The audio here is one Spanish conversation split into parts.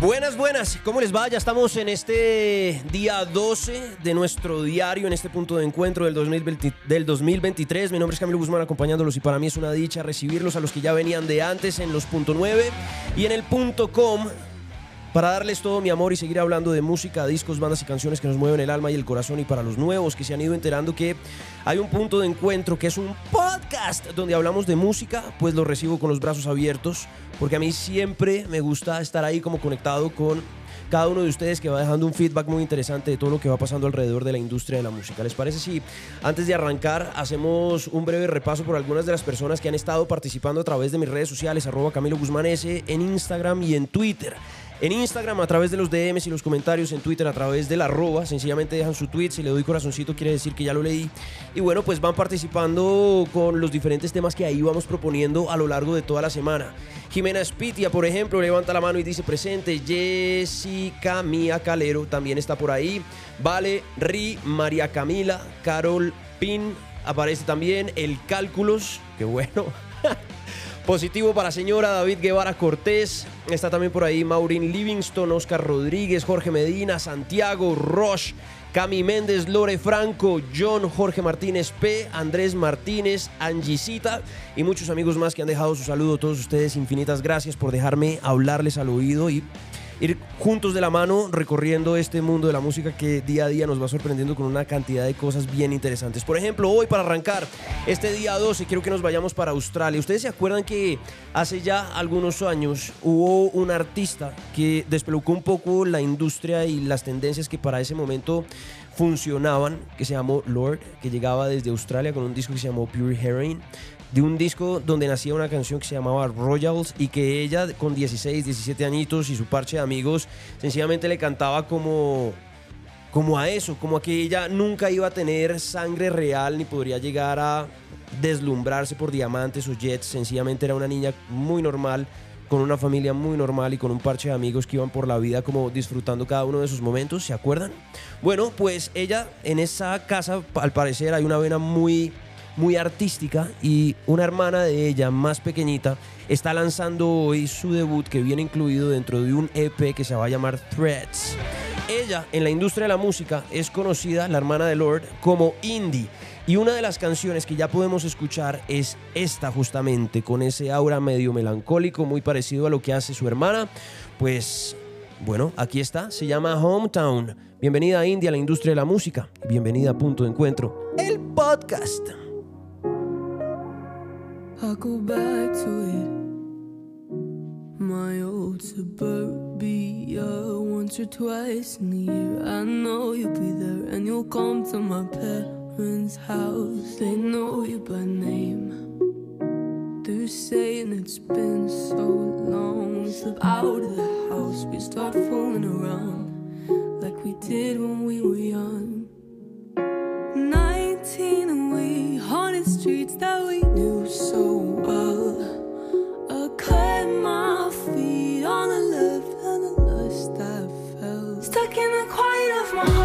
Buenas, buenas, ¿cómo les va? Ya estamos en este día 12 de nuestro diario, en este punto de encuentro del, 2020 del 2023. Mi nombre es Camilo Guzmán acompañándolos y para mí es una dicha recibirlos a los que ya venían de antes en los punto 9 y en el punto com para darles todo mi amor y seguir hablando de música, discos, bandas y canciones que nos mueven el alma y el corazón y para los nuevos que se han ido enterando que hay un punto de encuentro que es un podcast donde hablamos de música, pues lo recibo con los brazos abiertos porque a mí siempre me gusta estar ahí como conectado con cada uno de ustedes que va dejando un feedback muy interesante de todo lo que va pasando alrededor de la industria de la música. ¿Les parece si antes de arrancar hacemos un breve repaso por algunas de las personas que han estado participando a través de mis redes sociales, arroba Camilo Guzmán S, en Instagram y en Twitter? En Instagram a través de los DMs y los comentarios, en Twitter a través del arroba, sencillamente dejan su tweet, si le doy corazoncito quiere decir que ya lo leí. Y bueno, pues van participando con los diferentes temas que ahí vamos proponiendo a lo largo de toda la semana. Jimena Spitia, por ejemplo, levanta la mano y dice presente. Jessica Mía Calero también está por ahí. Vale, Ri, María Camila, Carol Pin aparece también. El Cálculos, qué bueno. Positivo para señora David Guevara Cortés. Está también por ahí Maureen Livingston, Oscar Rodríguez, Jorge Medina, Santiago, Roche, Cami Méndez, Lore Franco, John, Jorge Martínez P, Andrés Martínez, Angisita y muchos amigos más que han dejado su saludo. Todos ustedes, infinitas gracias por dejarme hablarles al oído y ir juntos de la mano recorriendo este mundo de la música que día a día nos va sorprendiendo con una cantidad de cosas bien interesantes. Por ejemplo, hoy para arrancar este día 12 quiero que nos vayamos para Australia. ¿Ustedes se acuerdan que hace ya algunos años hubo un artista que despelucó un poco la industria y las tendencias que para ese momento funcionaban, que se llamó Lord, que llegaba desde Australia con un disco que se llamó Pure Heroin? De un disco donde nacía una canción que se llamaba Royals y que ella con 16, 17 añitos y su parche de amigos sencillamente le cantaba como como a eso, como a que ella nunca iba a tener sangre real ni podría llegar a deslumbrarse por diamantes o jets, sencillamente era una niña muy normal, con una familia muy normal y con un parche de amigos que iban por la vida como disfrutando cada uno de sus momentos, ¿se acuerdan? Bueno, pues ella en esa casa al parecer hay una vena muy muy artística y una hermana de ella más pequeñita está lanzando hoy su debut que viene incluido dentro de un EP que se va a llamar Threads. Ella en la industria de la música es conocida, la hermana de Lord, como Indie. Y una de las canciones que ya podemos escuchar es esta justamente, con ese aura medio melancólico, muy parecido a lo que hace su hermana. Pues bueno, aquí está, se llama Hometown. Bienvenida a Indie, a la industria de la música. Bienvenida a Punto de Encuentro, el podcast. I go back to it. My old suburbia, once or twice in the year. I know you'll be there and you'll come to my parents' house. They know you by name. They're saying it's been so long. We slip out of the house, we start fooling around like we did when we were young. 19 and we haunted streets that we knew so well. I cut my feet on the left and the lust I felt. Stuck in the quiet of my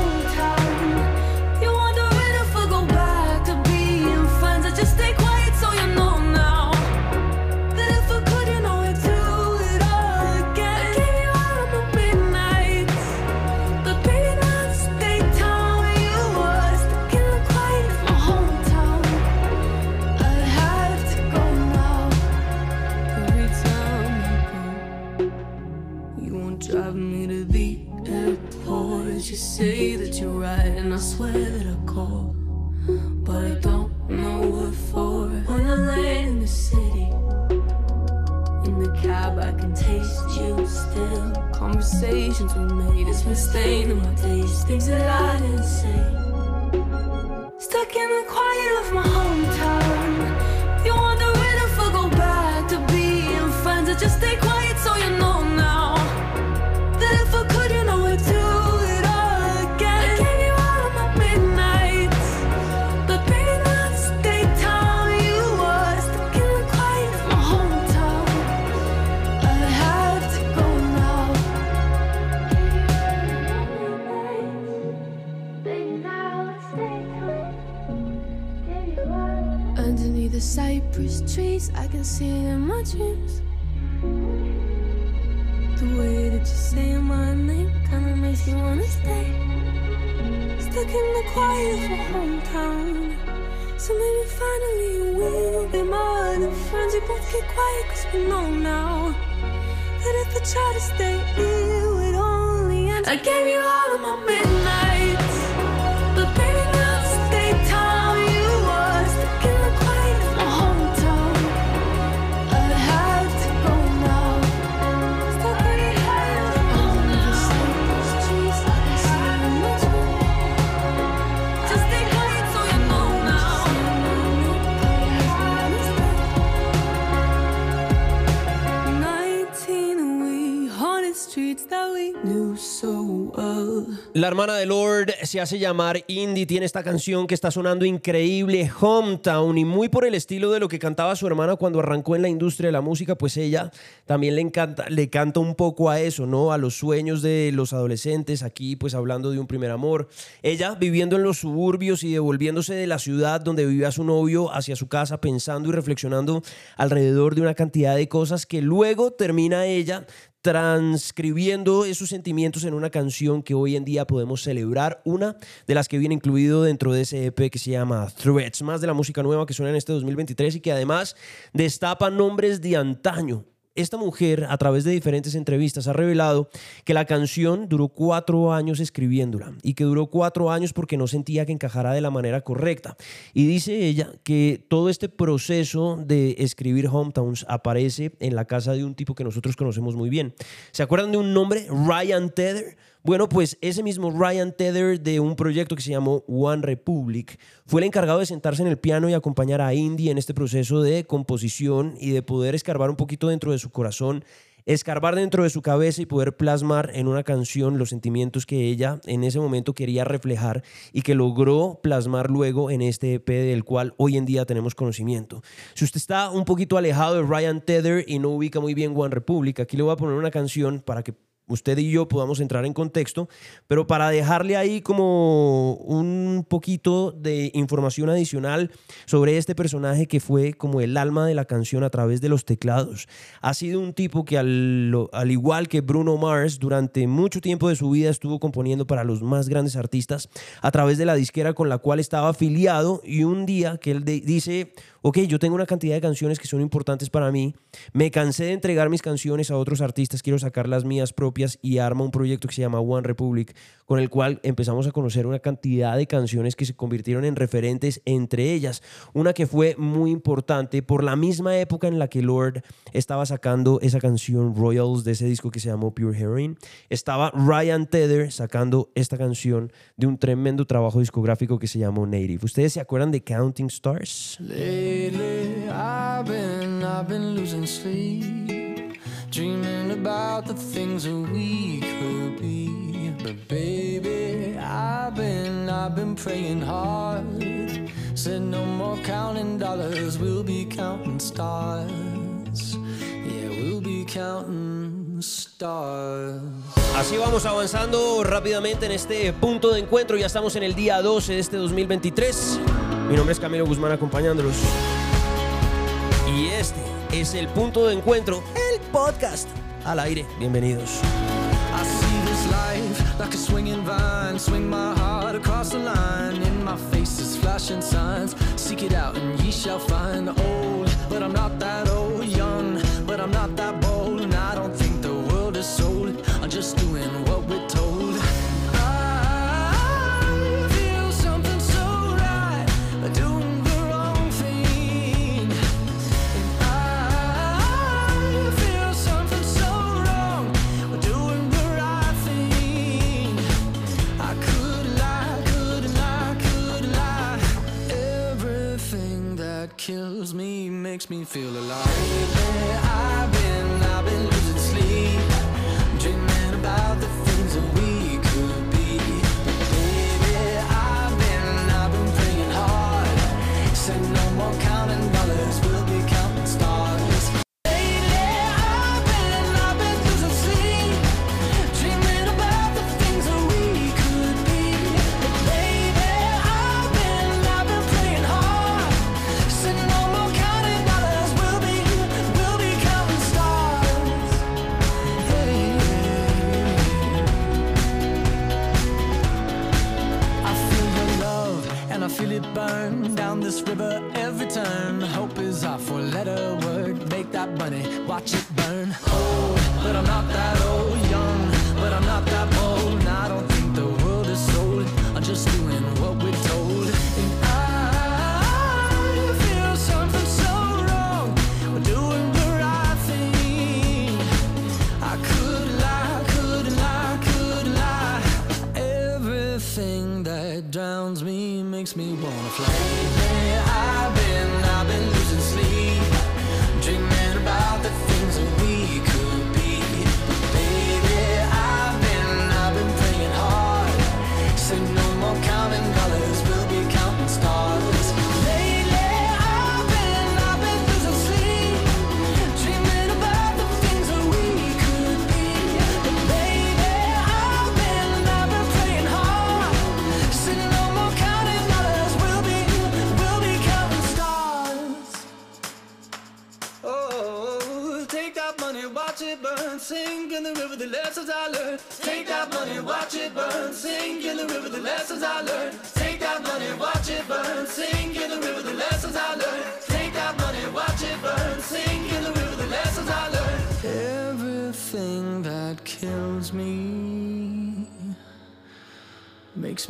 La hermana de Lord se hace llamar Indy, tiene esta canción que está sonando increíble, Hometown, y muy por el estilo de lo que cantaba su hermana cuando arrancó en la industria de la música, pues ella también le encanta, le canta un poco a eso, ¿no? A los sueños de los adolescentes, aquí pues hablando de un primer amor. Ella viviendo en los suburbios y devolviéndose de la ciudad donde vivía su novio hacia su casa, pensando y reflexionando alrededor de una cantidad de cosas que luego termina ella transcribiendo esos sentimientos en una canción que hoy en día podemos celebrar, una de las que viene incluido dentro de ese EP que se llama Threats, más de la música nueva que suena en este 2023 y que además destapa nombres de antaño. Esta mujer, a través de diferentes entrevistas, ha revelado que la canción duró cuatro años escribiéndola y que duró cuatro años porque no sentía que encajara de la manera correcta. Y dice ella que todo este proceso de escribir Hometowns aparece en la casa de un tipo que nosotros conocemos muy bien. ¿Se acuerdan de un nombre? Ryan Tether. Bueno, pues ese mismo Ryan Tether de un proyecto que se llamó One Republic fue el encargado de sentarse en el piano y acompañar a Indy en este proceso de composición y de poder escarbar un poquito dentro de su corazón escarbar dentro de su cabeza y poder plasmar en una canción los sentimientos que ella en ese momento quería reflejar y que logró plasmar luego en este EP del cual hoy en día tenemos conocimiento. Si usted está un poquito alejado de Ryan Tether y no ubica muy bien One Republic, aquí le voy a poner una canción para que usted y yo podamos entrar en contexto, pero para dejarle ahí como un poquito de información adicional sobre este personaje que fue como el alma de la canción a través de los teclados. Ha sido un tipo que al, al igual que Bruno Mars, durante mucho tiempo de su vida estuvo componiendo para los más grandes artistas a través de la disquera con la cual estaba afiliado y un día que él dice, ok, yo tengo una cantidad de canciones que son importantes para mí, me cansé de entregar mis canciones a otros artistas, quiero sacar las mías propias y arma un proyecto que se llama One Republic, con el cual empezamos a conocer una cantidad de canciones que se convirtieron en referentes, entre ellas una que fue muy importante por la misma época en la que Lord estaba sacando esa canción Royals de ese disco que se llamó Pure Heroin, estaba Ryan Tether sacando esta canción de un tremendo trabajo discográfico que se llamó Native. ¿Ustedes se acuerdan de Counting Stars? Lately, I've been, losing sleep, dreaming about the things that we could be. But baby, I've been, I've been praying hard. Said no more counting dollars, we'll be counting stars. Yeah, we'll be counting stars. Así vamos avanzando rápidamente en este punto de encuentro. Ya estamos en el día 12 de este 2023. Mi nombre es Camilo Guzmán acompañándolos. Y este es el punto de encuentro, el podcast al aire. Bienvenidos. I see this life like a swinging vine. Swing my heart across the line. In my face flashing signs. Seek it out and ye shall find. Old, but I'm not that old. Young, but I'm not that kills me makes me feel alive. Lately,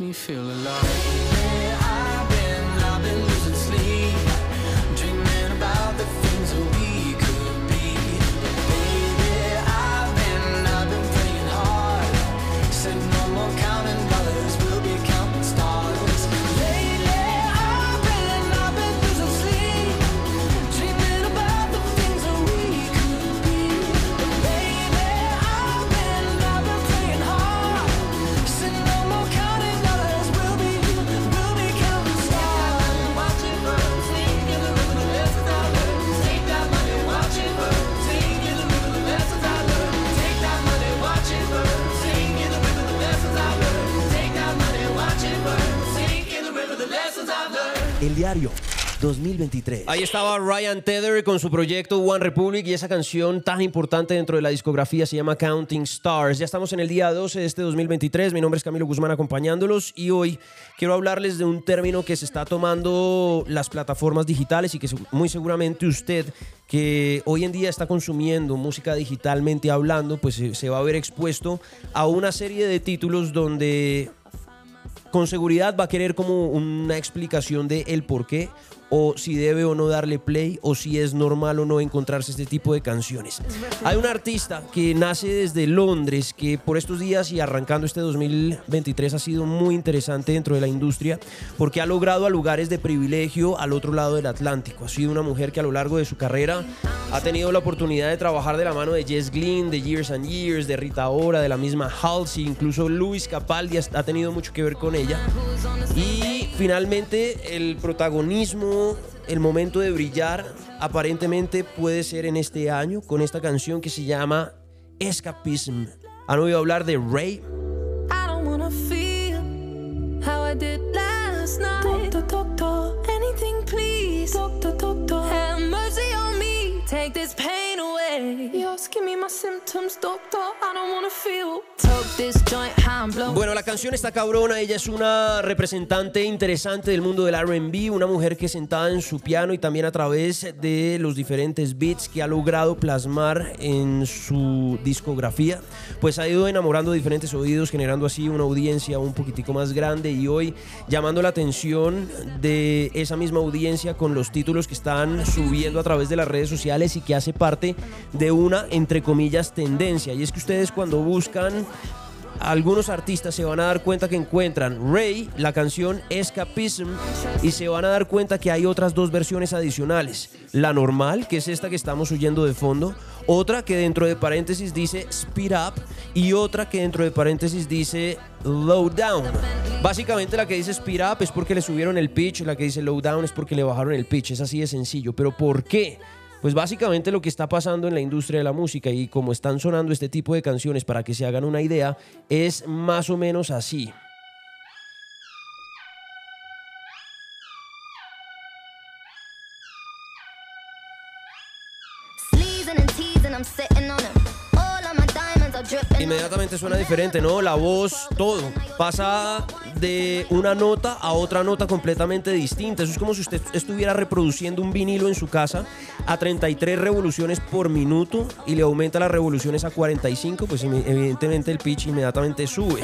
makes me feel alive. Diario 2023. Ahí estaba Ryan Tether con su proyecto One Republic y esa canción tan importante dentro de la discografía se llama Counting Stars. Ya estamos en el día 12 de este 2023. Mi nombre es Camilo Guzmán acompañándolos y hoy quiero hablarles de un término que se está tomando las plataformas digitales y que muy seguramente usted que hoy en día está consumiendo música digitalmente hablando, pues se, se va a ver expuesto a una serie de títulos donde con seguridad va a querer como una explicación de el por qué o si debe o no darle play o si es normal o no encontrarse este tipo de canciones. Hay un artista que nace desde Londres que por estos días y arrancando este 2023 ha sido muy interesante dentro de la industria porque ha logrado a lugares de privilegio al otro lado del Atlántico. Ha sido una mujer que a lo largo de su carrera ha tenido la oportunidad de trabajar de la mano de Jess Glynn, de Years and Years, de Rita Ora, de la misma Halsey, incluso Luis Capaldi ha tenido mucho que ver con ella. Y finalmente el protagonismo, el momento de brillar, aparentemente puede ser en este año con esta canción que se llama Escapism. ¿Han oído hablar de Ray? I don't wanna feel how I did last night. Doctor, doctor, anything please. Doctor, doctor, have mercy on me. Take this pain Bueno, la canción está cabrona. Ella es una representante interesante del mundo del RB, una mujer que sentada en su piano y también a través de los diferentes beats que ha logrado plasmar en su discografía, pues ha ido enamorando diferentes oídos, generando así una audiencia un poquitico más grande y hoy llamando la atención de esa misma audiencia con los títulos que están subiendo a través de las redes sociales y que hace parte de una, entre comillas, tendencia. Y es que ustedes cuando buscan algunos artistas se van a dar cuenta que encuentran Ray, la canción Escapism, y se van a dar cuenta que hay otras dos versiones adicionales. La normal, que es esta que estamos oyendo de fondo, otra que dentro de paréntesis dice Speed Up y otra que dentro de paréntesis dice Low Down. Básicamente la que dice Speed Up es porque le subieron el pitch, la que dice Low Down es porque le bajaron el pitch, es así de sencillo. Pero ¿por qué? Pues básicamente lo que está pasando en la industria de la música y como están sonando este tipo de canciones para que se hagan una idea es más o menos así. Inmediatamente suena diferente, ¿no? La voz, todo. Pasa de una nota a otra nota completamente distinta. Eso es como si usted estuviera reproduciendo un vinilo en su casa a 33 revoluciones por minuto y le aumenta las revoluciones a 45, pues evidentemente el pitch inmediatamente sube.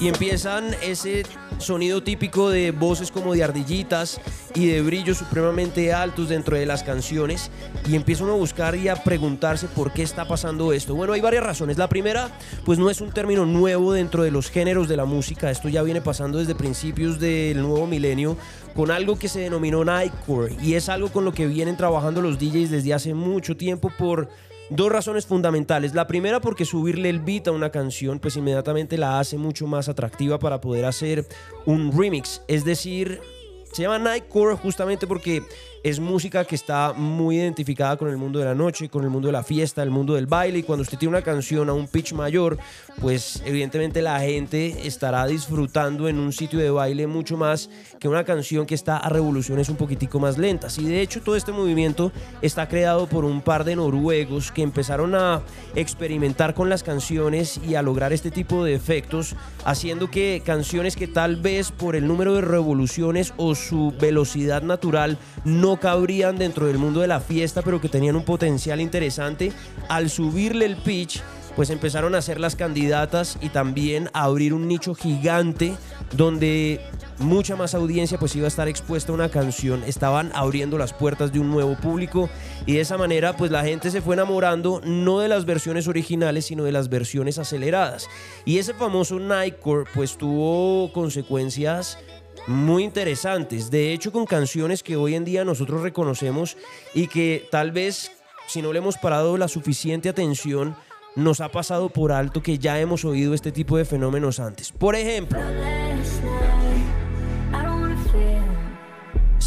Y empiezan ese sonido típico de voces como de ardillitas y de brillos supremamente altos dentro de las canciones y empieza a buscar y a preguntarse por qué está pasando esto. Bueno, hay varias razones. La primera, pues no es un término nuevo dentro de los géneros de la música. Esto ya viene pasando desde principios del nuevo milenio con algo que se denominó Nightcore y es algo con lo que vienen trabajando los DJs desde hace mucho tiempo por Dos razones fundamentales. La primera porque subirle el beat a una canción pues inmediatamente la hace mucho más atractiva para poder hacer un remix. Es decir, se llama Nightcore justamente porque es música que está muy identificada con el mundo de la noche, con el mundo de la fiesta, el mundo del baile y cuando usted tiene una canción a un pitch mayor, pues evidentemente la gente estará disfrutando en un sitio de baile mucho más que una canción que está a revoluciones un poquitico más lentas. Y de hecho todo este movimiento está creado por un par de noruegos que empezaron a experimentar con las canciones y a lograr este tipo de efectos, haciendo que canciones que tal vez por el número de revoluciones o su velocidad natural no cabrían dentro del mundo de la fiesta, pero que tenían un potencial interesante, al subirle el pitch, pues empezaron a ser las candidatas y también a abrir un nicho gigante donde mucha más audiencia pues iba a estar expuesta a una canción, estaban abriendo las puertas de un nuevo público y de esa manera pues la gente se fue enamorando no de las versiones originales sino de las versiones aceleradas. Y ese famoso Nightcore pues tuvo consecuencias muy interesantes, de hecho con canciones que hoy en día nosotros reconocemos y que tal vez si no le hemos parado la suficiente atención nos ha pasado por alto que ya hemos oído este tipo de fenómenos antes. Por ejemplo,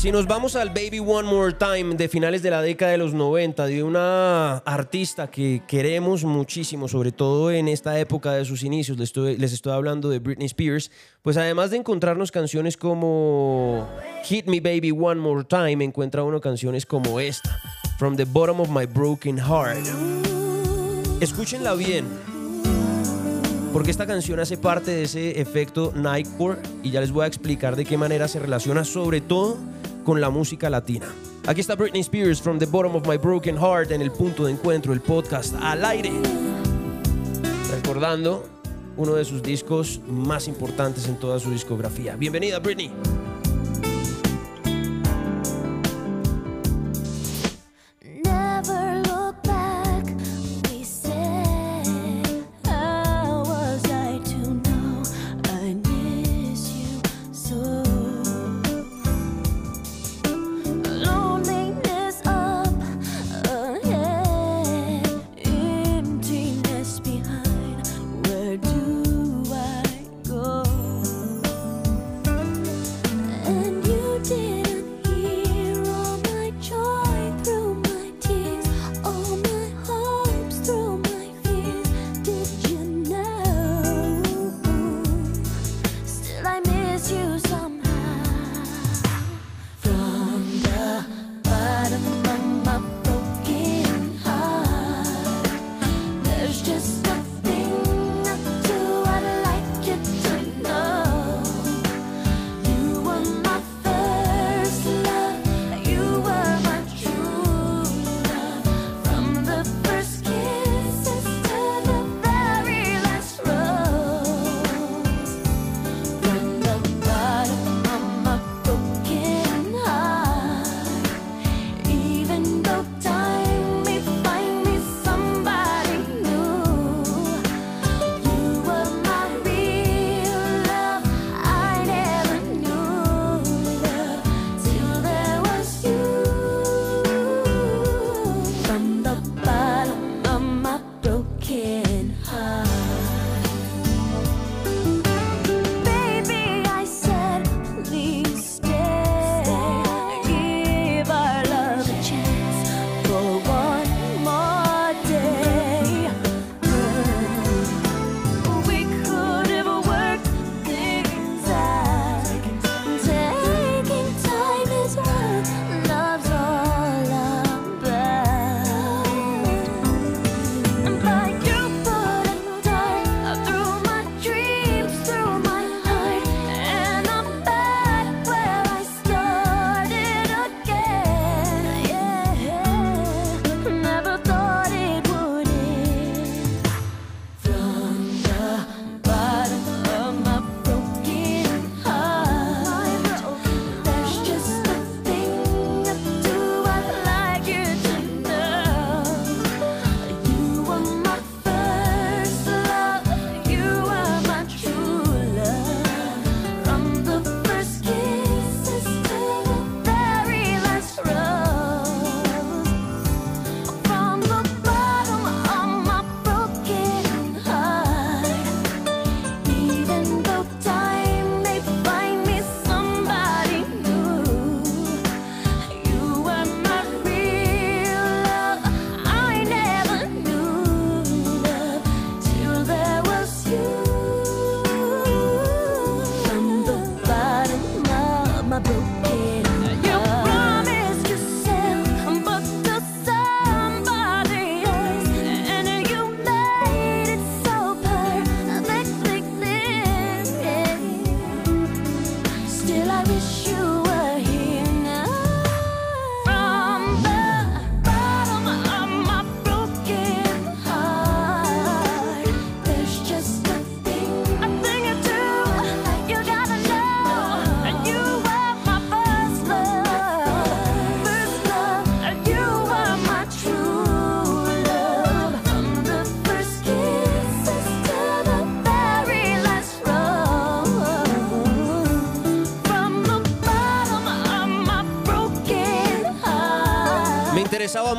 si nos vamos al Baby One More Time de finales de la década de los 90, de una artista que queremos muchísimo, sobre todo en esta época de sus inicios, les estoy, les estoy hablando de Britney Spears, pues además de encontrarnos canciones como Hit Me Baby One More Time, encuentra uno canciones como esta, From the Bottom of My Broken Heart. Escúchenla bien, porque esta canción hace parte de ese efecto Nightcore y ya les voy a explicar de qué manera se relaciona sobre todo con la música latina. Aquí está Britney Spears from the bottom of my broken heart en el punto de encuentro, el podcast al aire. Recordando uno de sus discos más importantes en toda su discografía. Bienvenida Britney.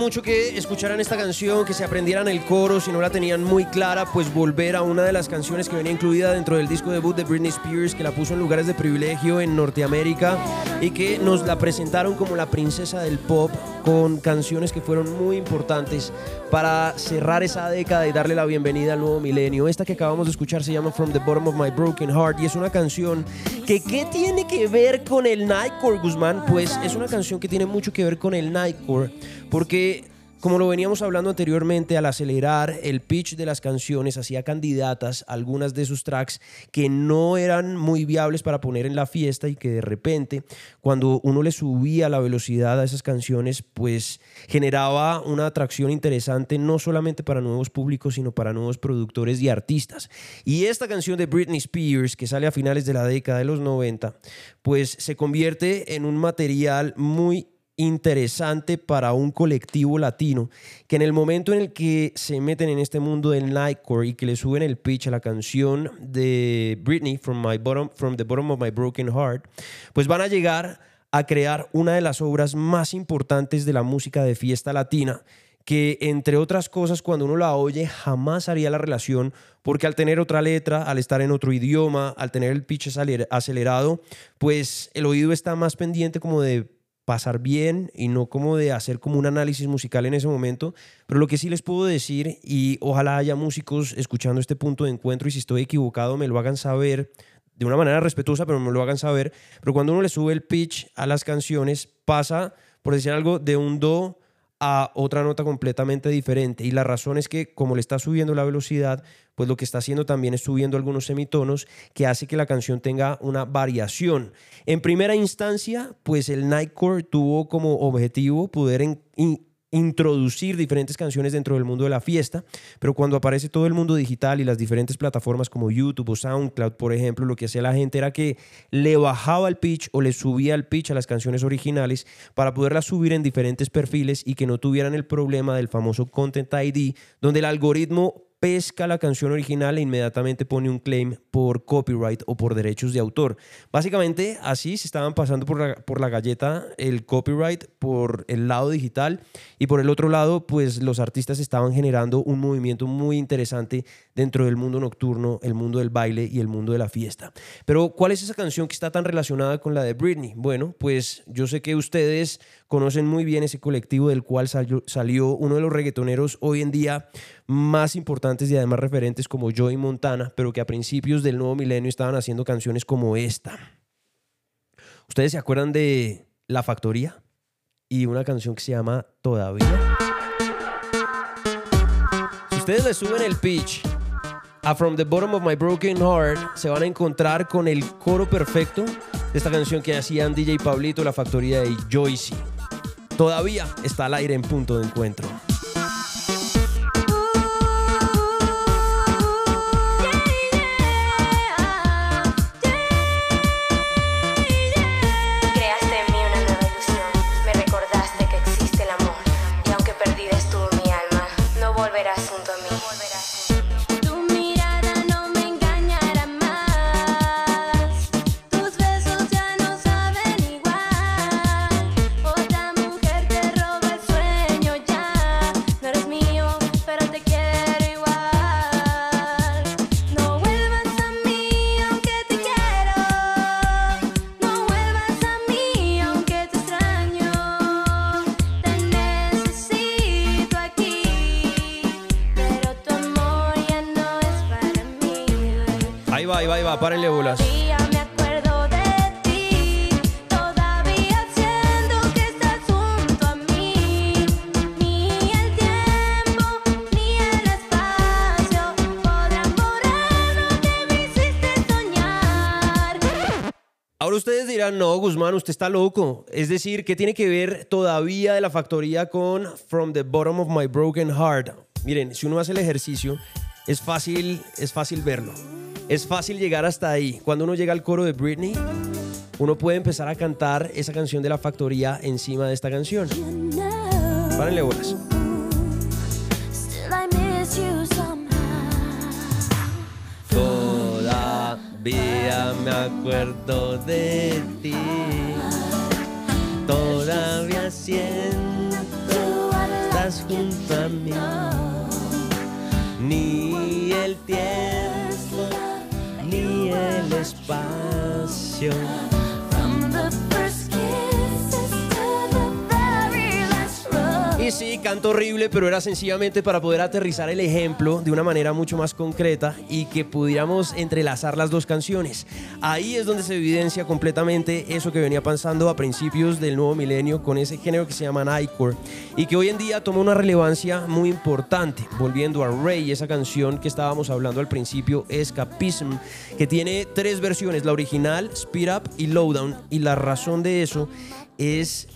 Mucho que escucharan esta canción, que se aprendieran el coro, si no la tenían muy clara, pues volver a una de las canciones que venía incluida dentro del disco debut de Britney Spears, que la puso en lugares de privilegio en Norteamérica y que nos la presentaron como la princesa del pop con canciones que fueron muy importantes para cerrar esa década y darle la bienvenida al nuevo milenio. Esta que acabamos de escuchar se llama From the Bottom of My Broken Heart y es una canción que ¿qué tiene que ver con el Nightcore, Guzmán? Pues es una canción que tiene mucho que ver con el Nightcore porque como lo veníamos hablando anteriormente, al acelerar el pitch de las canciones, hacía candidatas algunas de sus tracks que no eran muy viables para poner en la fiesta y que de repente, cuando uno le subía la velocidad a esas canciones, pues generaba una atracción interesante no solamente para nuevos públicos, sino para nuevos productores y artistas. Y esta canción de Britney Spears, que sale a finales de la década de los 90, pues se convierte en un material muy interesante para un colectivo latino que en el momento en el que se meten en este mundo del nightcore y que le suben el pitch a la canción de Britney from my bottom from the bottom of my broken heart pues van a llegar a crear una de las obras más importantes de la música de fiesta latina que entre otras cosas cuando uno la oye jamás haría la relación porque al tener otra letra, al estar en otro idioma, al tener el pitch aceler- acelerado, pues el oído está más pendiente como de pasar bien y no como de hacer como un análisis musical en ese momento. Pero lo que sí les puedo decir, y ojalá haya músicos escuchando este punto de encuentro, y si estoy equivocado me lo hagan saber de una manera respetuosa, pero me lo hagan saber. Pero cuando uno le sube el pitch a las canciones, pasa, por decir algo, de un do a otra nota completamente diferente. Y la razón es que como le está subiendo la velocidad, pues lo que está haciendo también es subiendo algunos semitonos que hace que la canción tenga una variación. En primera instancia, pues el Nightcore tuvo como objetivo poder en- introducir diferentes canciones dentro del mundo de la fiesta, pero cuando aparece todo el mundo digital y las diferentes plataformas como YouTube o SoundCloud, por ejemplo, lo que hacía la gente era que le bajaba el pitch o le subía el pitch a las canciones originales para poderlas subir en diferentes perfiles y que no tuvieran el problema del famoso Content ID, donde el algoritmo pesca la canción original e inmediatamente pone un claim por copyright o por derechos de autor. Básicamente así se estaban pasando por la, por la galleta el copyright por el lado digital y por el otro lado pues los artistas estaban generando un movimiento muy interesante dentro del mundo nocturno, el mundo del baile y el mundo de la fiesta. Pero ¿cuál es esa canción que está tan relacionada con la de Britney? Bueno, pues yo sé que ustedes conocen muy bien ese colectivo del cual salió, salió uno de los reggaetoneros hoy en día más importantes y además referentes como Joey Montana, pero que a principios del nuevo milenio estaban haciendo canciones como esta. ¿Ustedes se acuerdan de La Factoría? Y una canción que se llama Todavía. Si ustedes le suben el pitch a From the Bottom of My Broken Heart, se van a encontrar con el coro perfecto de esta canción que hacían DJ Pablito, La Factoría y Joycey. Todavía está al aire en punto de encuentro. Usted está loco. Es decir, ¿qué tiene que ver todavía de la factoría con From the Bottom of My Broken Heart? Miren, si uno hace el ejercicio, es fácil, es fácil verlo. Es fácil llegar hasta ahí. Cuando uno llega al coro de Britney, uno puede empezar a cantar esa canción de la factoría encima de esta canción. Párenle bolas. Still Todavía me acuerdo de ti. Todavía siento junto a mí. Ni el tiempo, ni el espacio. Y sí, canto horrible, pero era sencillamente para poder aterrizar el ejemplo de una manera mucho más concreta y que pudiéramos entrelazar las dos canciones. Ahí es donde se evidencia completamente eso que venía pasando a principios del nuevo milenio con ese género que se llama Nightcore y que hoy en día toma una relevancia muy importante. Volviendo a Ray, esa canción que estábamos hablando al principio, Escapism, que tiene tres versiones, la original, Speed Up y Lowdown, y la razón de eso es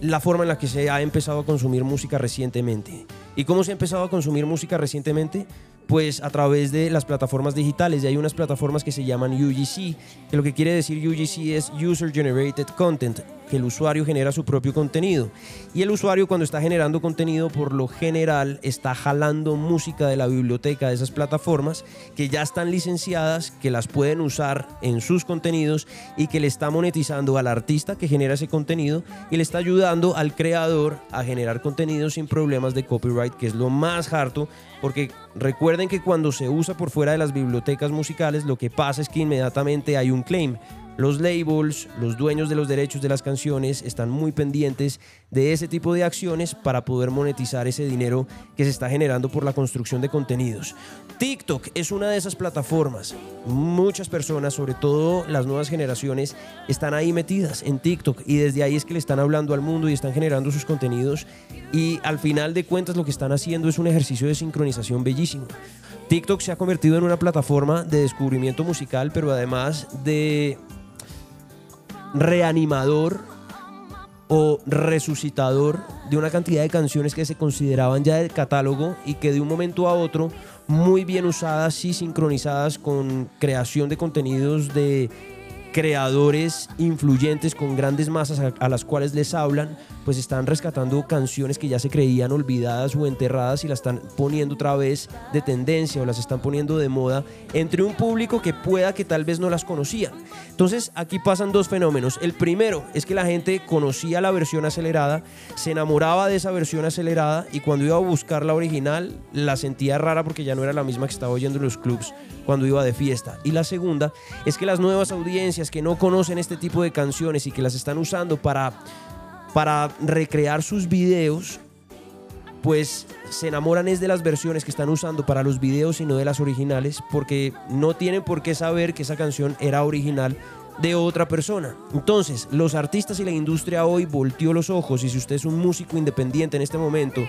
la forma en la que se ha empezado a consumir música recientemente. ¿Y cómo se ha empezado a consumir música recientemente? Pues a través de las plataformas digitales. Y hay unas plataformas que se llaman UGC, que lo que quiere decir UGC es User Generated Content, que el usuario genera su propio contenido. Y el usuario cuando está generando contenido, por lo general, está jalando música de la biblioteca de esas plataformas que ya están licenciadas, que las pueden usar en sus contenidos y que le está monetizando al artista que genera ese contenido y le está ayudando al creador a generar contenido sin problemas de copyright, que es lo más harto, porque recuerden que cuando se usa por fuera de las bibliotecas musicales, lo que pasa es que inmediatamente hay un claim. Los labels, los dueños de los derechos de las canciones están muy pendientes de ese tipo de acciones para poder monetizar ese dinero que se está generando por la construcción de contenidos. TikTok es una de esas plataformas. Muchas personas, sobre todo las nuevas generaciones, están ahí metidas en TikTok y desde ahí es que le están hablando al mundo y están generando sus contenidos y al final de cuentas lo que están haciendo es un ejercicio de sincronización bellísimo. TikTok se ha convertido en una plataforma de descubrimiento musical, pero además de reanimador o resucitador de una cantidad de canciones que se consideraban ya del catálogo y que de un momento a otro, muy bien usadas y sincronizadas con creación de contenidos de creadores influyentes con grandes masas a, a las cuales les hablan, pues están rescatando canciones que ya se creían olvidadas o enterradas y las están poniendo otra vez de tendencia o las están poniendo de moda entre un público que pueda que tal vez no las conocía. Entonces aquí pasan dos fenómenos. El primero es que la gente conocía la versión acelerada, se enamoraba de esa versión acelerada y cuando iba a buscar la original la sentía rara porque ya no era la misma que estaba oyendo en los clubs cuando iba de fiesta. Y la segunda es que las nuevas audiencias que no conocen este tipo de canciones y que las están usando para, para recrear sus videos, pues se enamoran es de las versiones que están usando para los videos y no de las originales, porque no tienen por qué saber que esa canción era original de otra persona. Entonces, los artistas y la industria hoy volteó los ojos y si usted es un músico independiente en este momento,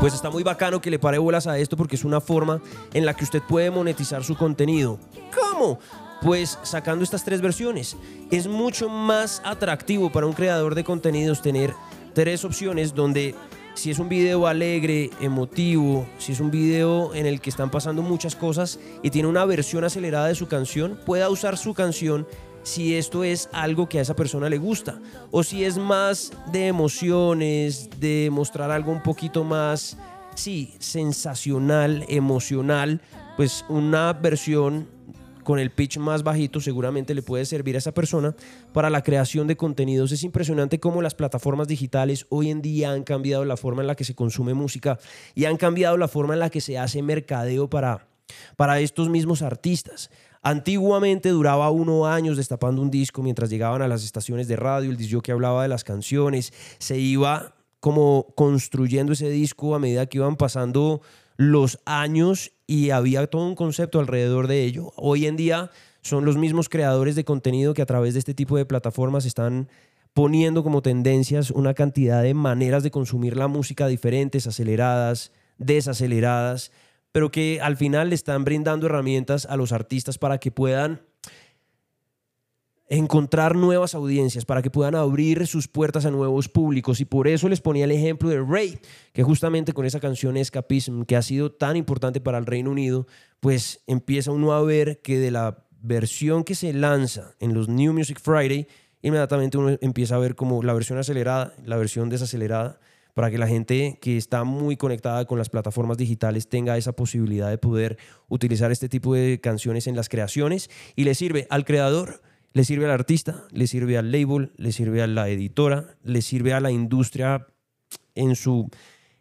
pues está muy bacano que le pare bolas a esto porque es una forma en la que usted puede monetizar su contenido. ¿Cómo? Pues sacando estas tres versiones. Es mucho más atractivo para un creador de contenidos tener tres opciones donde si es un video alegre, emotivo, si es un video en el que están pasando muchas cosas y tiene una versión acelerada de su canción, pueda usar su canción si esto es algo que a esa persona le gusta o si es más de emociones, de mostrar algo un poquito más, sí, sensacional, emocional, pues una versión con el pitch más bajito seguramente le puede servir a esa persona para la creación de contenidos. Es impresionante cómo las plataformas digitales hoy en día han cambiado la forma en la que se consume música y han cambiado la forma en la que se hace mercadeo para, para estos mismos artistas. Antiguamente duraba uno años destapando un disco mientras llegaban a las estaciones de radio, el disco que hablaba de las canciones, se iba como construyendo ese disco a medida que iban pasando los años y había todo un concepto alrededor de ello. Hoy en día son los mismos creadores de contenido que a través de este tipo de plataformas están poniendo como tendencias una cantidad de maneras de consumir la música diferentes, aceleradas, desaceleradas, pero que al final le están brindando herramientas a los artistas para que puedan encontrar nuevas audiencias, para que puedan abrir sus puertas a nuevos públicos. Y por eso les ponía el ejemplo de Ray, que justamente con esa canción Escapism, que ha sido tan importante para el Reino Unido, pues empieza uno a ver que de la versión que se lanza en los New Music Friday, inmediatamente uno empieza a ver como la versión acelerada, la versión desacelerada, para que la gente que está muy conectada con las plataformas digitales tenga esa posibilidad de poder utilizar este tipo de canciones en las creaciones y le sirve al creador, le sirve al artista, le sirve al label, le sirve a la editora, le sirve a la industria en su,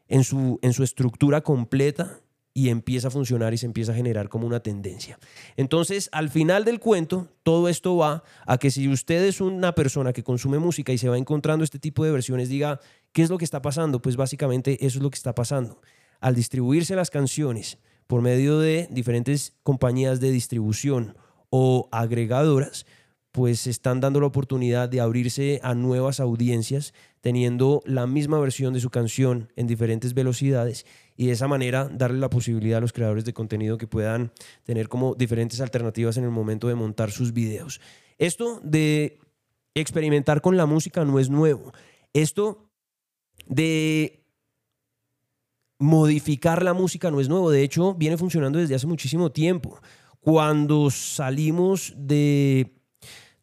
en su, en su estructura completa y empieza a funcionar y se empieza a generar como una tendencia. Entonces, al final del cuento, todo esto va a que si usted es una persona que consume música y se va encontrando este tipo de versiones, diga, ¿qué es lo que está pasando? Pues básicamente eso es lo que está pasando. Al distribuirse las canciones por medio de diferentes compañías de distribución o agregadoras, pues están dando la oportunidad de abrirse a nuevas audiencias, teniendo la misma versión de su canción en diferentes velocidades y de esa manera darle la posibilidad a los creadores de contenido que puedan tener como diferentes alternativas en el momento de montar sus videos. Esto de experimentar con la música no es nuevo. Esto de modificar la música no es nuevo, de hecho viene funcionando desde hace muchísimo tiempo. Cuando salimos de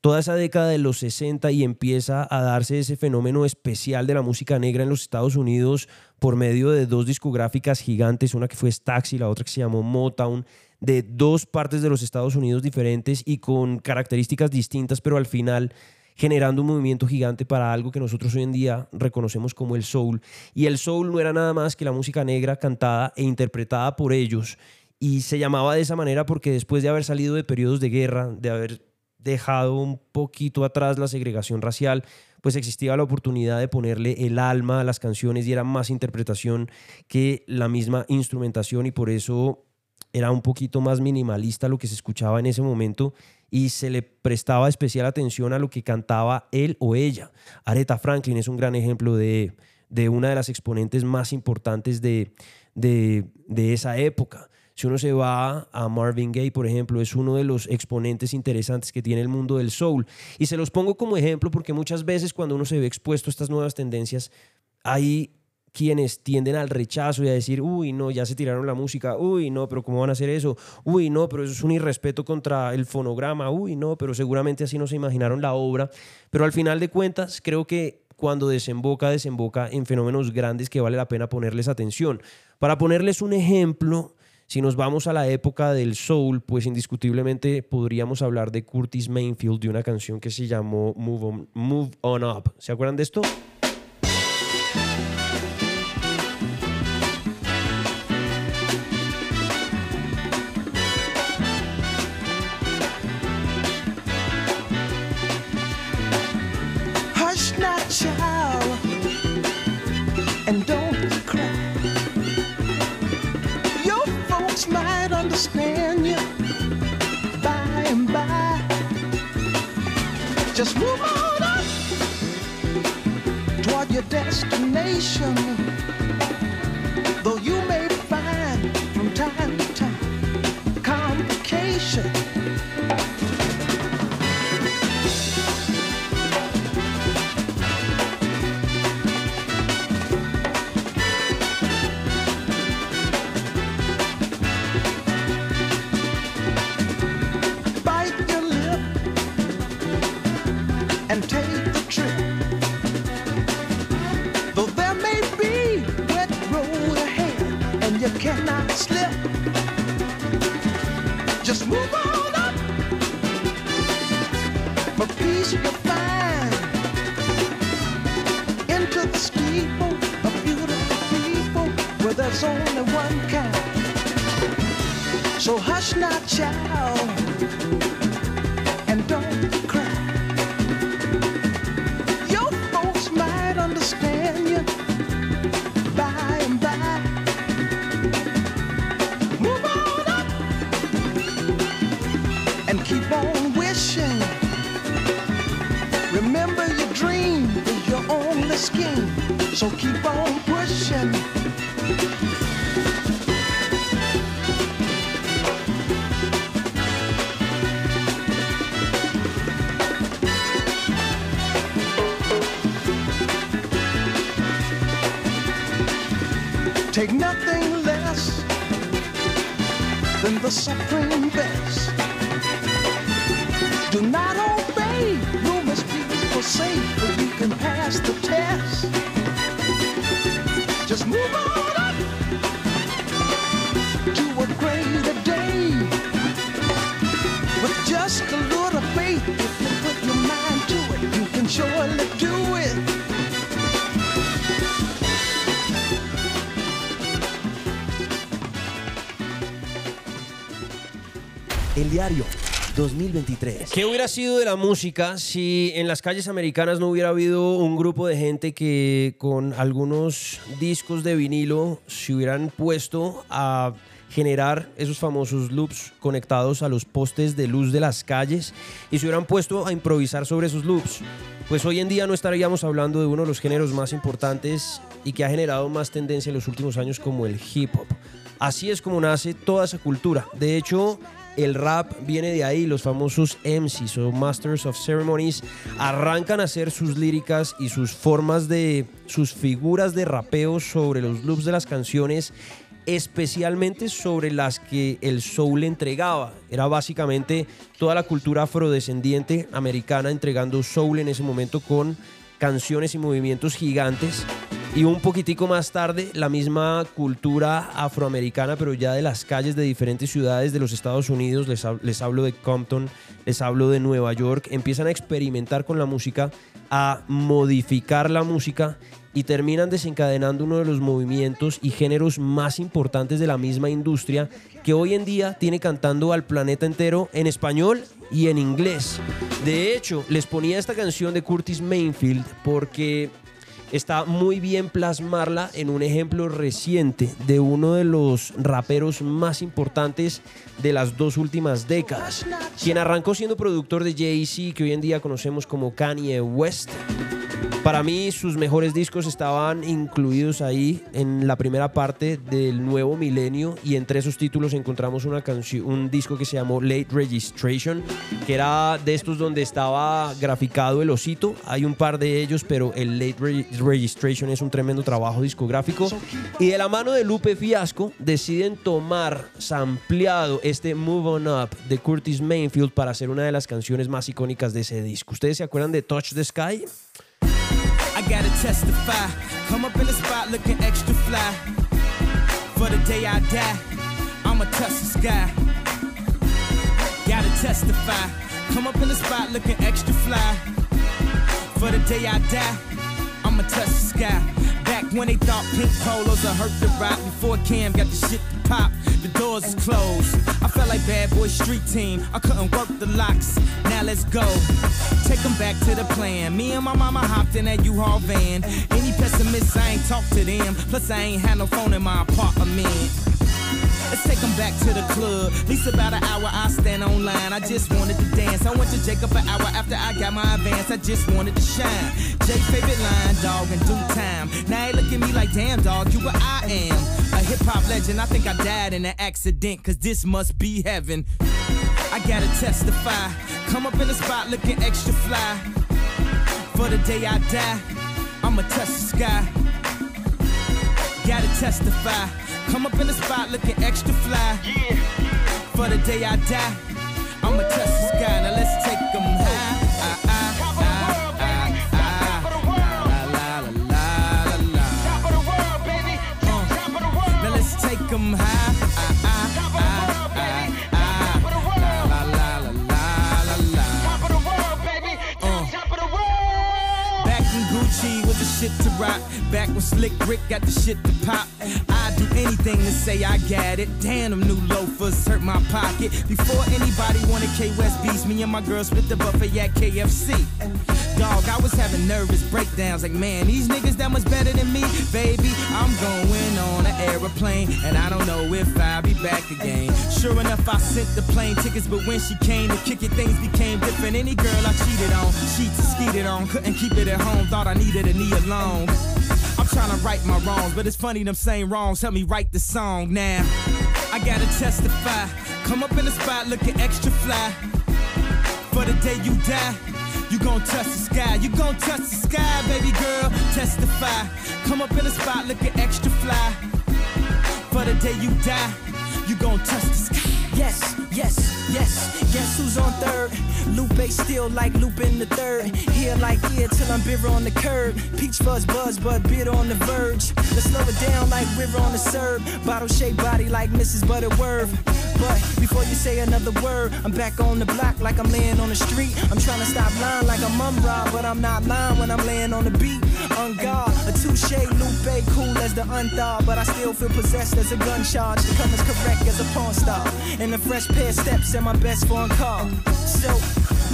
toda esa década de los 60 y empieza a darse ese fenómeno especial de la música negra en los Estados Unidos por medio de dos discográficas gigantes, una que fue Stax y la otra que se llamó Motown, de dos partes de los Estados Unidos diferentes y con características distintas, pero al final generando un movimiento gigante para algo que nosotros hoy en día reconocemos como el soul. Y el soul no era nada más que la música negra cantada e interpretada por ellos. Y se llamaba de esa manera porque después de haber salido de periodos de guerra, de haber dejado un poquito atrás la segregación racial, pues existía la oportunidad de ponerle el alma a las canciones y era más interpretación que la misma instrumentación y por eso era un poquito más minimalista lo que se escuchaba en ese momento y se le prestaba especial atención a lo que cantaba él o ella. Aretha Franklin es un gran ejemplo de, de una de las exponentes más importantes de, de, de esa época. Si uno se va a Marvin Gaye, por ejemplo, es uno de los exponentes interesantes que tiene el mundo del soul. Y se los pongo como ejemplo porque muchas veces cuando uno se ve expuesto a estas nuevas tendencias, hay quienes tienden al rechazo y a decir, uy, no, ya se tiraron la música, uy, no, pero ¿cómo van a hacer eso? Uy, no, pero eso es un irrespeto contra el fonograma, uy, no, pero seguramente así no se imaginaron la obra. Pero al final de cuentas, creo que cuando desemboca, desemboca en fenómenos grandes que vale la pena ponerles atención. Para ponerles un ejemplo, si nos vamos a la época del soul, pues indiscutiblemente podríamos hablar de Curtis Mayfield, de una canción que se llamó Move On, Move On Up. ¿Se acuerdan de esto? Just move on up toward your destination. Though you may shine. 2023. ¿Qué hubiera sido de la música si en las calles americanas no hubiera habido un grupo de gente que con algunos discos de vinilo se hubieran puesto a generar esos famosos loops conectados a los postes de luz de las calles y se hubieran puesto a improvisar sobre esos loops? Pues hoy en día no estaríamos hablando de uno de los géneros más importantes y que ha generado más tendencia en los últimos años como el hip hop. Así es como nace toda esa cultura. De hecho, el rap viene de ahí, los famosos MCs o Masters of Ceremonies arrancan a hacer sus líricas y sus formas de sus figuras de rapeo sobre los loops de las canciones, especialmente sobre las que el soul entregaba. Era básicamente toda la cultura afrodescendiente americana entregando soul en ese momento con canciones y movimientos gigantes. Y un poquitico más tarde, la misma cultura afroamericana, pero ya de las calles de diferentes ciudades de los Estados Unidos, les, hab- les hablo de Compton, les hablo de Nueva York, empiezan a experimentar con la música, a modificar la música y terminan desencadenando uno de los movimientos y géneros más importantes de la misma industria que hoy en día tiene cantando al planeta entero en español y en inglés. De hecho, les ponía esta canción de Curtis Mainfield porque está muy bien plasmarla en un ejemplo reciente de uno de los raperos más importantes de las dos últimas décadas, quien arrancó siendo productor de Jay-Z, que hoy en día conocemos como Kanye West. Para mí sus mejores discos estaban incluidos ahí en la primera parte del nuevo milenio y entre esos títulos encontramos una un disco que se llamó Late Registration, que era de estos donde estaba graficado el osito. Hay un par de ellos, pero el Late Re- Registration es un tremendo trabajo discográfico. Y de la mano de Lupe Fiasco deciden tomar sampleado este Move On Up de Curtis Mainfield para hacer una de las canciones más icónicas de ese disco. ¿Ustedes se acuerdan de Touch the Sky? I gotta testify. Come up in the spot looking extra fly. For the day I die, I'ma touch the sky. Gotta testify. Come up in the spot looking extra fly. For the day I die, I'ma touch the sky. Back when they thought pink polos would hurt the rock before Cam got the shit pop. The doors is closed. I felt like bad boy street team. I couldn't work the locks. Now let's go. Take 'em back to the plan. Me and my mama hopped in that U-Haul van. Any pessimists, I ain't talk to them. Plus, I ain't had no phone in my apartment. Let's take 'em back to the club. At least about an hour I stand online. I just wanted to dance. I went to Jacob an hour after I got my advance. I just wanted to shine. Jake favorite line, dog, in due time. Now they look at me like, damn, dog, you what I am. Hip hop legend. I think I died in an accident, cause this must be heaven. I gotta testify. Come up in the spot looking extra fly. For the day I die, I'ma touch the sky. Gotta testify. Come up in the spot looking extra fly. For the day I die, I'ma touch rock. Back when Slick Rick got the shit to pop. I'd do anything to say I got it. Damn, them new loafers hurt my pocket. Before anybody wanted K West beats, me and my girl split the buffet at KFC. Dog, I was having nervous breakdowns. Like, man, these niggas that much better than me. Baby, I'm going on an aeroplane. And I don't know if I'll be back again. Sure enough, I sent the plane tickets. But when she came to kick it, things became different. Any girl I cheated on, and skeeted on. Couldn't keep it at home, thought I needed a knee alone. I'm trying to right my wrongs, but it's funny them same wrongs help me write the song now. I gotta testify. Come up in the spot looking extra fly. For the day you die, you gon' touch the sky. You gon' touch the sky, baby girl. Testify. Come up in the spot looking extra fly. For the day you die, you gon' touch the sky. Yes, yes, yes. Guess who's on third? Lupe still like Lupin the third. Here like here till I'm bitter on the curb. Peach fuzz buzz, but bitter on the verge. Let's slow it down like river on the serve. Bottle shaped body like Mrs. Butterworth. But before you say another word, I'm back on the block like I'm laying on the street. I'm trying to stop lying like I'm mum rob, but I'm not lying when I'm laying on the beat. On guard, a touche, Lupe, cool as the the unthought, but I still feel possessed as a gun charge to come as correct as a porn star. And a fresh pair of steps and my best phone call. So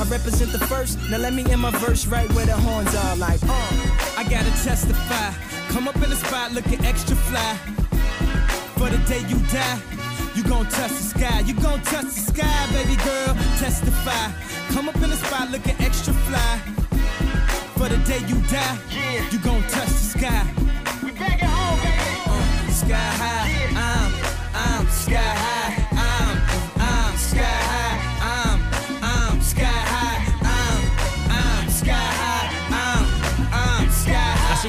I represent the first. Now let me in my verse right where the horns are, like uh. I gotta testify. Come up in the spot looking extra fly. For the day you die, you gon' touch the sky. You gon' touch the sky, baby girl. Testify. Come up in the spot looking extra fly. For the day you die, you gon' touch the sky. We back at home, baby. Uh, sky high, I'm, I'm sky high,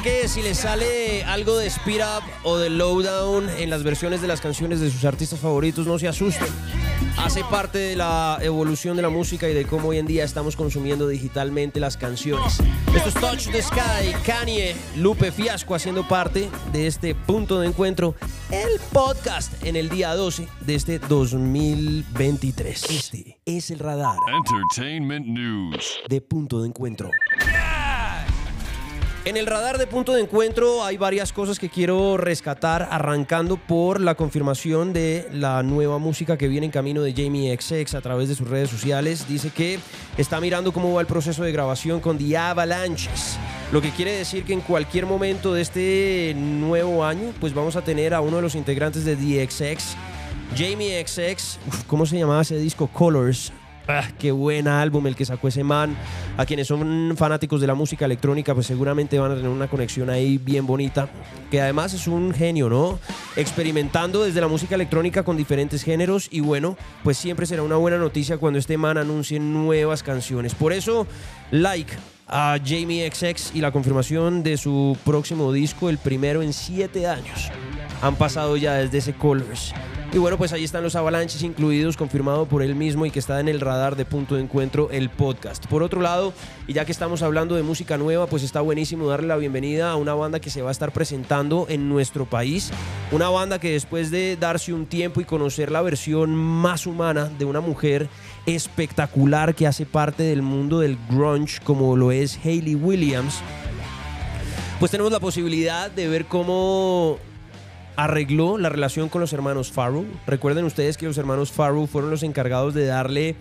que si les sale algo de Speed Up o de Lowdown en las versiones de las canciones de sus artistas favoritos, no se asusten. Hace parte de la evolución de la música y de cómo hoy en día estamos consumiendo digitalmente las canciones. Esto es Touch the Sky, Kanye, Lupe Fiasco haciendo parte de este punto de encuentro, el podcast en el día 12 de este 2023. Este es el radar Entertainment news. de punto de encuentro. En el radar de punto de encuentro hay varias cosas que quiero rescatar, arrancando por la confirmación de la nueva música que viene en camino de Jamie XX a través de sus redes sociales. Dice que está mirando cómo va el proceso de grabación con The Avalanches, lo que quiere decir que en cualquier momento de este nuevo año, pues vamos a tener a uno de los integrantes de The XX, Jamie XX, ¿cómo se llamaba ese disco? Colors. Ah, qué buen álbum el que sacó ese man. A quienes son fanáticos de la música electrónica, pues seguramente van a tener una conexión ahí bien bonita. Que además es un genio, ¿no? Experimentando desde la música electrónica con diferentes géneros. Y bueno, pues siempre será una buena noticia cuando este man anuncie nuevas canciones. Por eso, like a Jamie XX y la confirmación de su próximo disco, el primero en siete años. Han pasado ya desde ese Colors. Y bueno, pues ahí están los avalanches incluidos, confirmado por él mismo y que está en el radar de punto de encuentro el podcast. Por otro lado, y ya que estamos hablando de música nueva, pues está buenísimo darle la bienvenida a una banda que se va a estar presentando en nuestro país. Una banda que después de darse un tiempo y conocer la versión más humana de una mujer espectacular que hace parte del mundo del grunge como lo es Hayley Williams, pues tenemos la posibilidad de ver cómo arregló la relación con los hermanos Farrow. Recuerden ustedes que los hermanos Farrow fueron los encargados de darle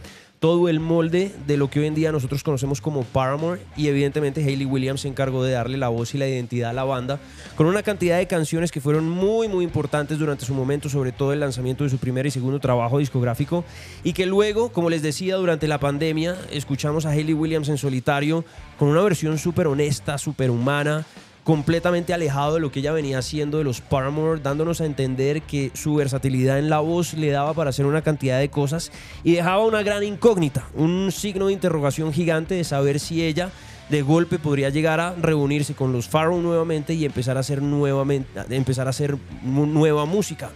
todo el molde de lo que hoy en día nosotros conocemos como Paramore y evidentemente Hayley Williams se encargó de darle la voz y la identidad a la banda con una cantidad de canciones que fueron muy muy importantes durante su momento, sobre todo el lanzamiento de su primer y segundo trabajo discográfico y que luego, como les decía, durante la pandemia escuchamos a Hayley Williams en solitario con una versión súper honesta, súper humana, completamente alejado de lo que ella venía haciendo de los Paramore, dándonos a entender que su versatilidad en la voz le daba para hacer una cantidad de cosas y dejaba una gran incógnita, un signo de interrogación gigante de saber si ella de golpe podría llegar a reunirse con los Farrow nuevamente y empezar a hacer nuevamente empezar a hacer nueva música.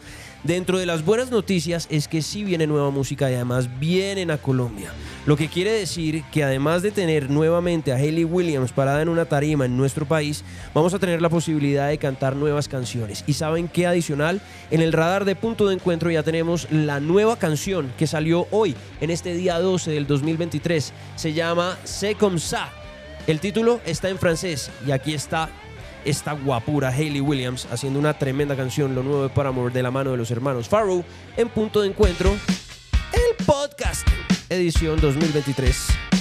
Dentro de las buenas noticias es que sí viene nueva música y además vienen a Colombia. Lo que quiere decir que además de tener nuevamente a Hayley Williams parada en una tarima en nuestro país, vamos a tener la posibilidad de cantar nuevas canciones. Y saben qué adicional, en el radar de punto de encuentro ya tenemos la nueva canción que salió hoy, en este día 12 del 2023. Se llama C'est comme ça. El título está en francés y aquí está esta guapura Hayley Williams haciendo una tremenda canción, lo nuevo de Paramore de la mano de los hermanos Farrow en punto de encuentro, el podcast, edición 2023.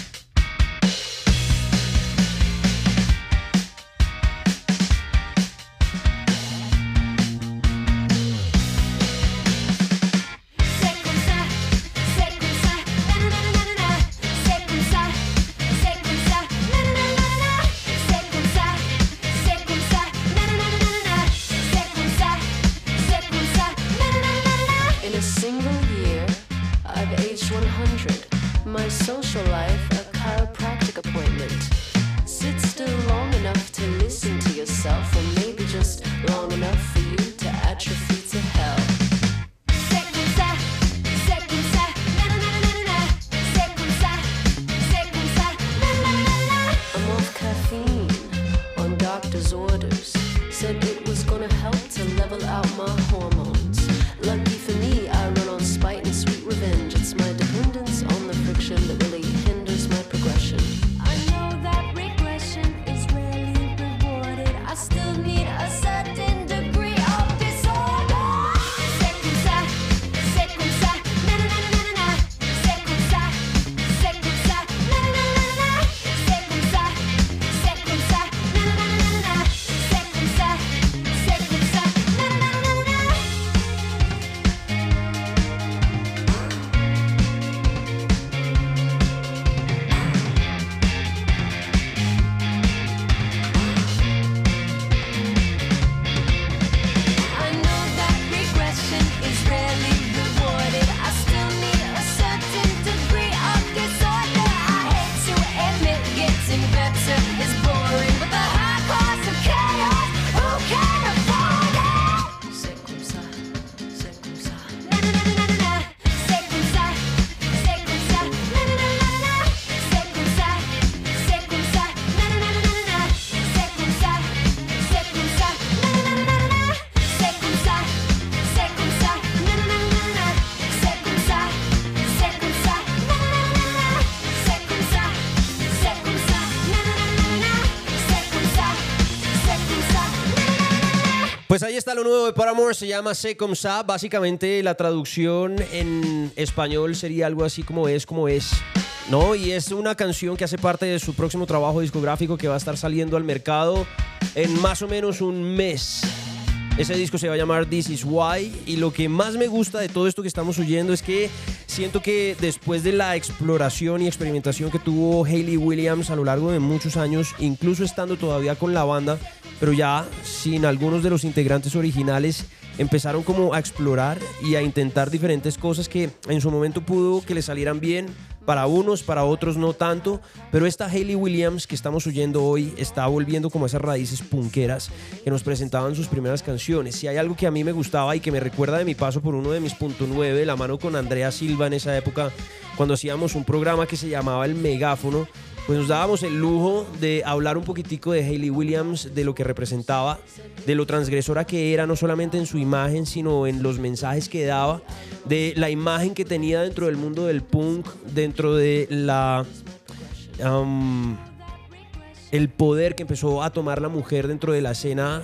Lo nuevo de Paramore, se llama Se Comme Ça. Básicamente la traducción en español sería algo así como es, como es. ¿No? Y es una canción que hace parte de su próximo trabajo discográfico que va a estar saliendo al mercado en más o menos un mes. Ese disco se va a llamar This Is Why y lo que más me gusta de todo esto que estamos oyendo es que siento que después de la exploración y experimentación que tuvo Hayley Williams a lo largo de muchos años, incluso estando todavía con la banda, pero ya sin algunos de los integrantes originales, empezaron como a explorar y a intentar diferentes cosas que en su momento pudo que le salieran bien para unos, para otros no tanto, pero esta Hayley Williams que estamos oyendo hoy está volviendo como esas raíces punqueras que nos presentaban sus primeras canciones. Si hay algo que a mí me gustaba y que me recuerda de mi paso por uno de mis punto nueve, la mano con Andrea Silva en esa época, cuando hacíamos un programa que se llamaba El Megáfono, pues nos dábamos el lujo de hablar un poquitico de Hayley Williams, de lo que representaba, de lo transgresora que era, no solamente en su imagen, sino en los mensajes que daba, de la imagen que tenía dentro del mundo del punk, dentro de la... el poder que empezó a tomar la mujer dentro de la escena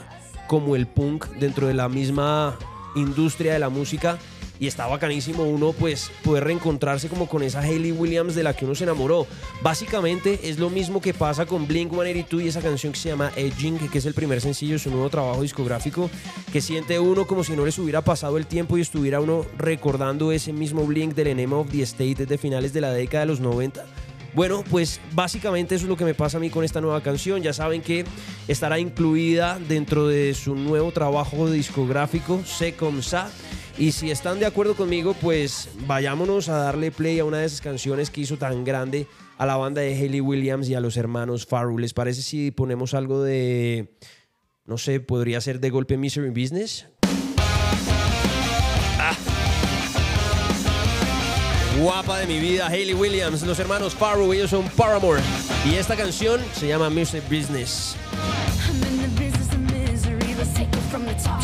como el punk, dentro de la misma industria de la música. Y está bacanísimo uno pues poder reencontrarse como con esa Hayley Williams de la que uno se enamoró. Básicamente es lo mismo que pasa con Blink 182 y esa canción que se llama Edging, que es el primer sencillo de su nuevo trabajo discográfico, que siente uno como si no les hubiera pasado el tiempo y estuviera uno recordando ese mismo Blink del Enema of the State de finales de la década de los 90. Bueno, pues básicamente eso es lo que me pasa a mí con esta nueva canción. Ya saben que estará incluida dentro de su nuevo trabajo discográfico, Se Comme Ça. Y si están de acuerdo conmigo, pues vayámonos a darle play a una de esas canciones que hizo tan grande a la banda de Hayley Williams y a los hermanos Farrell. ¿Les parece si ponemos algo de, no sé, podría ser de golpe Misery Business? Ah. Guapa de mi vida, Hayley Williams, los hermanos Farrell, ellos son Paramore. Y esta canción se llama Music Business. I'm in the business of misery. From the top.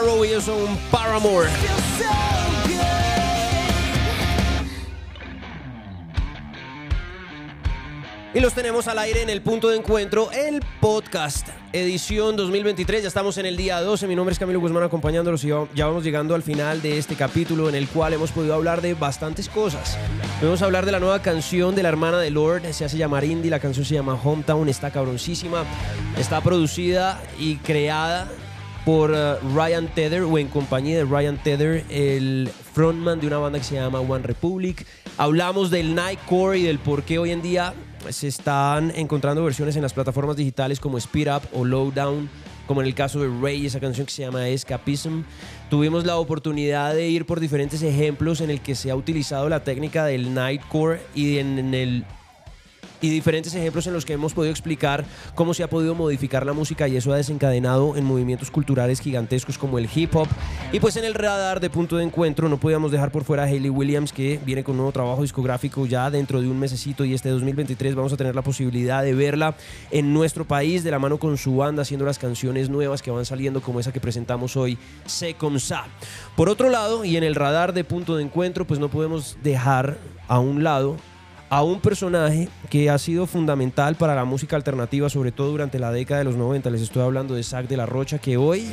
Farrow, ellos son Paramore. Y los tenemos al aire en el punto de encuentro, el podcast, edición 2023. Ya estamos en el día 12. Mi nombre es Camilo Guzmán acompañándolos y ya vamos llegando al final de este capítulo en el cual hemos podido hablar de bastantes cosas. Vamos a hablar de la nueva canción de la hermana de Lord, se hace llamar Indie, la canción se llama Hometown, está cabroncísima, está producida y creada por uh, Ryan Tether o en compañía de Ryan Tether, el frontman de una banda que se llama One Republic. Hablamos del Nightcore y del por qué hoy en día se están encontrando versiones en las plataformas digitales como Speed Up o Lowdown, como en el caso de Ray, esa canción que se llama Escapism. Tuvimos la oportunidad de ir por diferentes ejemplos en el que se ha utilizado la técnica del Nightcore y en el y diferentes ejemplos en los que hemos podido explicar cómo se ha podido modificar la música y eso ha desencadenado en movimientos culturales gigantescos como el hip hop. Y pues en el radar de punto de encuentro no podíamos dejar por fuera a Hayley Williams que viene con un nuevo trabajo discográfico ya dentro de un mesecito y este 2023 vamos a tener la posibilidad de verla en nuestro país de la mano con su banda haciendo las canciones nuevas que van saliendo como esa que presentamos hoy, Se Comme Ça. Por otro lado, y en el radar de punto de encuentro, pues no podemos dejar a un lado a un personaje que ha sido fundamental para la música alternativa, sobre todo durante la década de los 90. Les estoy hablando de Zack de la Rocha, que hoy,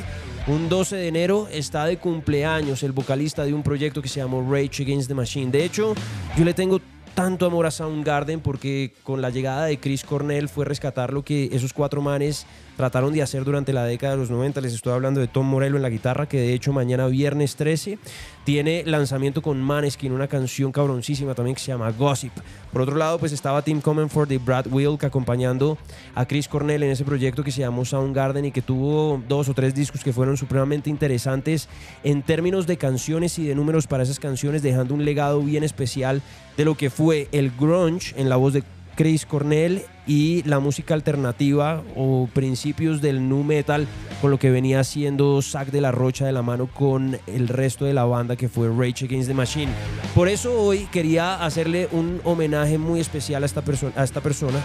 un 12 de enero, está de cumpleaños, el vocalista de un proyecto que se llamó Rage Against the Machine. De hecho, yo le tengo tanto amor a Soundgarden porque con la llegada de Chris Cornell fue rescatar lo que esos cuatro manes trataron de hacer durante la década de los 90. Les estoy hablando de Tom Morello en la guitarra, que de hecho mañana viernes 13 tiene lanzamiento con Maneskin, una canción cabroncísima también que se llama Gossip. Por otro lado, pues estaba Tim Comenford y Brad Wilk acompañando a Chris Cornell en ese proyecto que se llamó Soundgarden y que tuvo dos o tres discos que fueron supremamente interesantes en términos de canciones y de números para esas canciones, dejando un legado bien especial de lo que fue el grunge en la voz de Chris Cornell y la música alternativa o principios del nu metal con lo que venía haciendo Zack de la Rocha de la mano con el resto de la banda que fue Rage Against the Machine. Por eso hoy quería hacerle un homenaje muy especial a esta, perso- a esta persona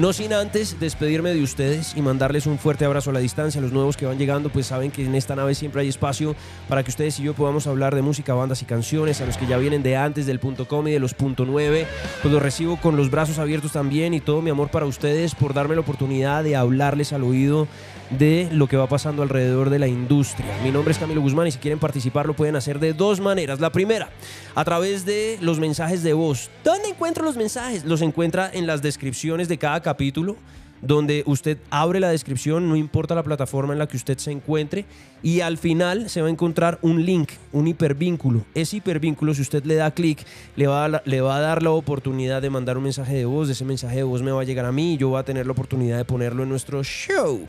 no sin antes despedirme de ustedes y mandarles un fuerte abrazo a la distancia. Los nuevos que van llegando, pues saben que en esta nave siempre hay espacio para que ustedes y yo podamos hablar de música, bandas y canciones. A los que ya vienen de antes del punto com y de los punto 9, pues los recibo con los brazos abiertos también y todo mi amor para ustedes por darme la oportunidad de hablarles al oído de lo que va pasando alrededor de la industria. Mi nombre es Camilo Guzmán y si quieren participar lo pueden hacer de dos maneras. La primera, a través de los mensajes de voz. ¿Dónde encuentro los mensajes? Los encuentra en las descripciones de cada capítulo donde usted abre la descripción, no importa la plataforma en la que usted se encuentre, y al final se va a encontrar un link, un hipervínculo. Ese hipervínculo, si usted le da clic, le, va a dar la oportunidad de mandar un mensaje de voz, ese mensaje de voz me va a llegar a mí y yo voy a tener la oportunidad de ponerlo en nuestro show.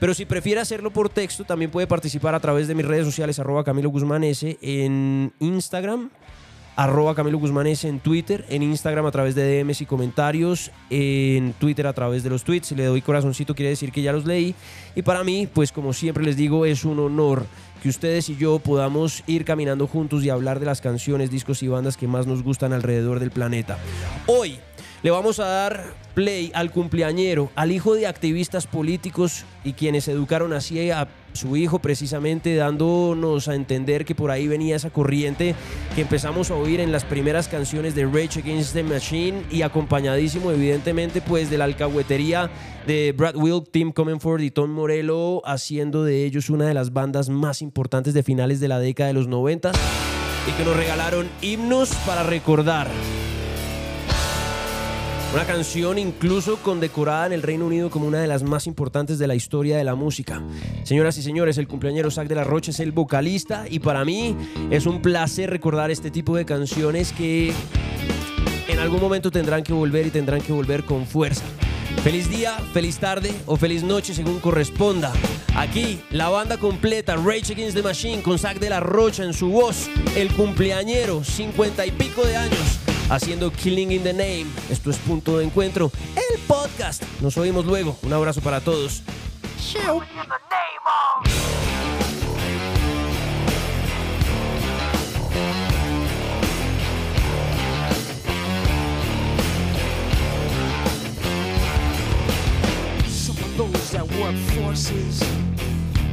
Pero si prefiere hacerlo por texto, también puede participar a través de mis redes sociales, arroba Camilo Guzmán S, en Instagram, arroba Camilo Guzmán S en Twitter, en Instagram a través de DMs y comentarios, en Twitter a través de los tweets. Le doy corazoncito quiere decir que ya los leí. Y para mí, pues como siempre les digo, es un honor que ustedes y yo podamos ir caminando juntos y hablar de las canciones, discos y bandas que más nos gustan alrededor del planeta. Hoy le vamos a dar play al cumpleañero, al hijo de activistas políticos y quienes educaron así a su hijo precisamente dándonos a entender que por ahí venía esa corriente que empezamos a oír en las primeras canciones de Rage Against the Machine y acompañadísimo evidentemente pues de la alcahuetería de Brad Wilk, Tim Comenford y Tom Morello haciendo de ellos una de las bandas más importantes de finales de la década de los 90 y que nos regalaron himnos para recordar. Una canción incluso condecorada en el Reino Unido como una de las más importantes de la historia de la música. Señoras y señores, el cumpleañero Zack de la Rocha es el vocalista y para mí es un placer recordar este tipo de canciones que en algún momento tendrán que volver y tendrán que volver con fuerza. Feliz día, feliz tarde o feliz noche según corresponda. Aquí la banda completa Rage Against the Machine con Zack de la Rocha en su voz, el cumpleañero, cincuenta y pico de años, haciendo Killing in the Name. Esto es Punto de Encuentro, el podcast. Nos oímos luego. Un abrazo para todos. Chao. those that work forces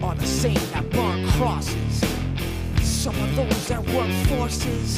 are the same that burn crosses. Some of those that work forces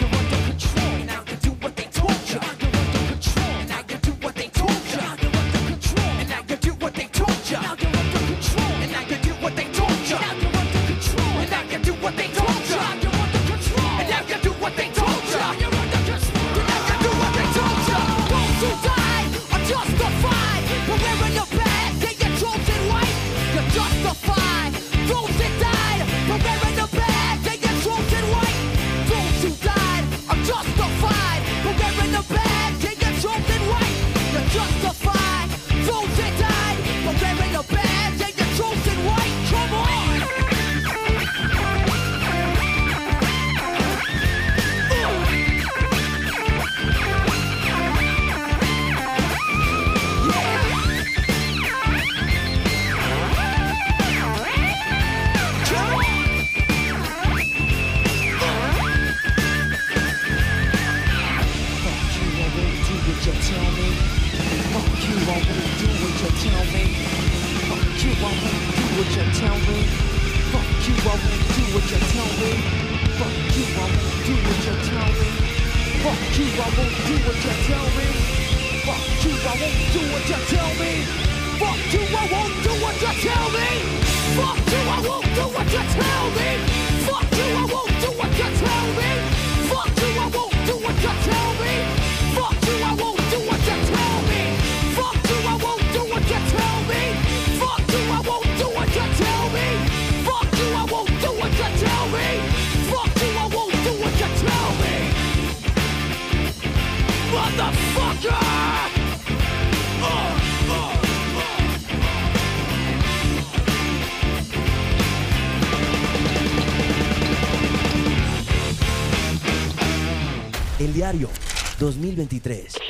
2023.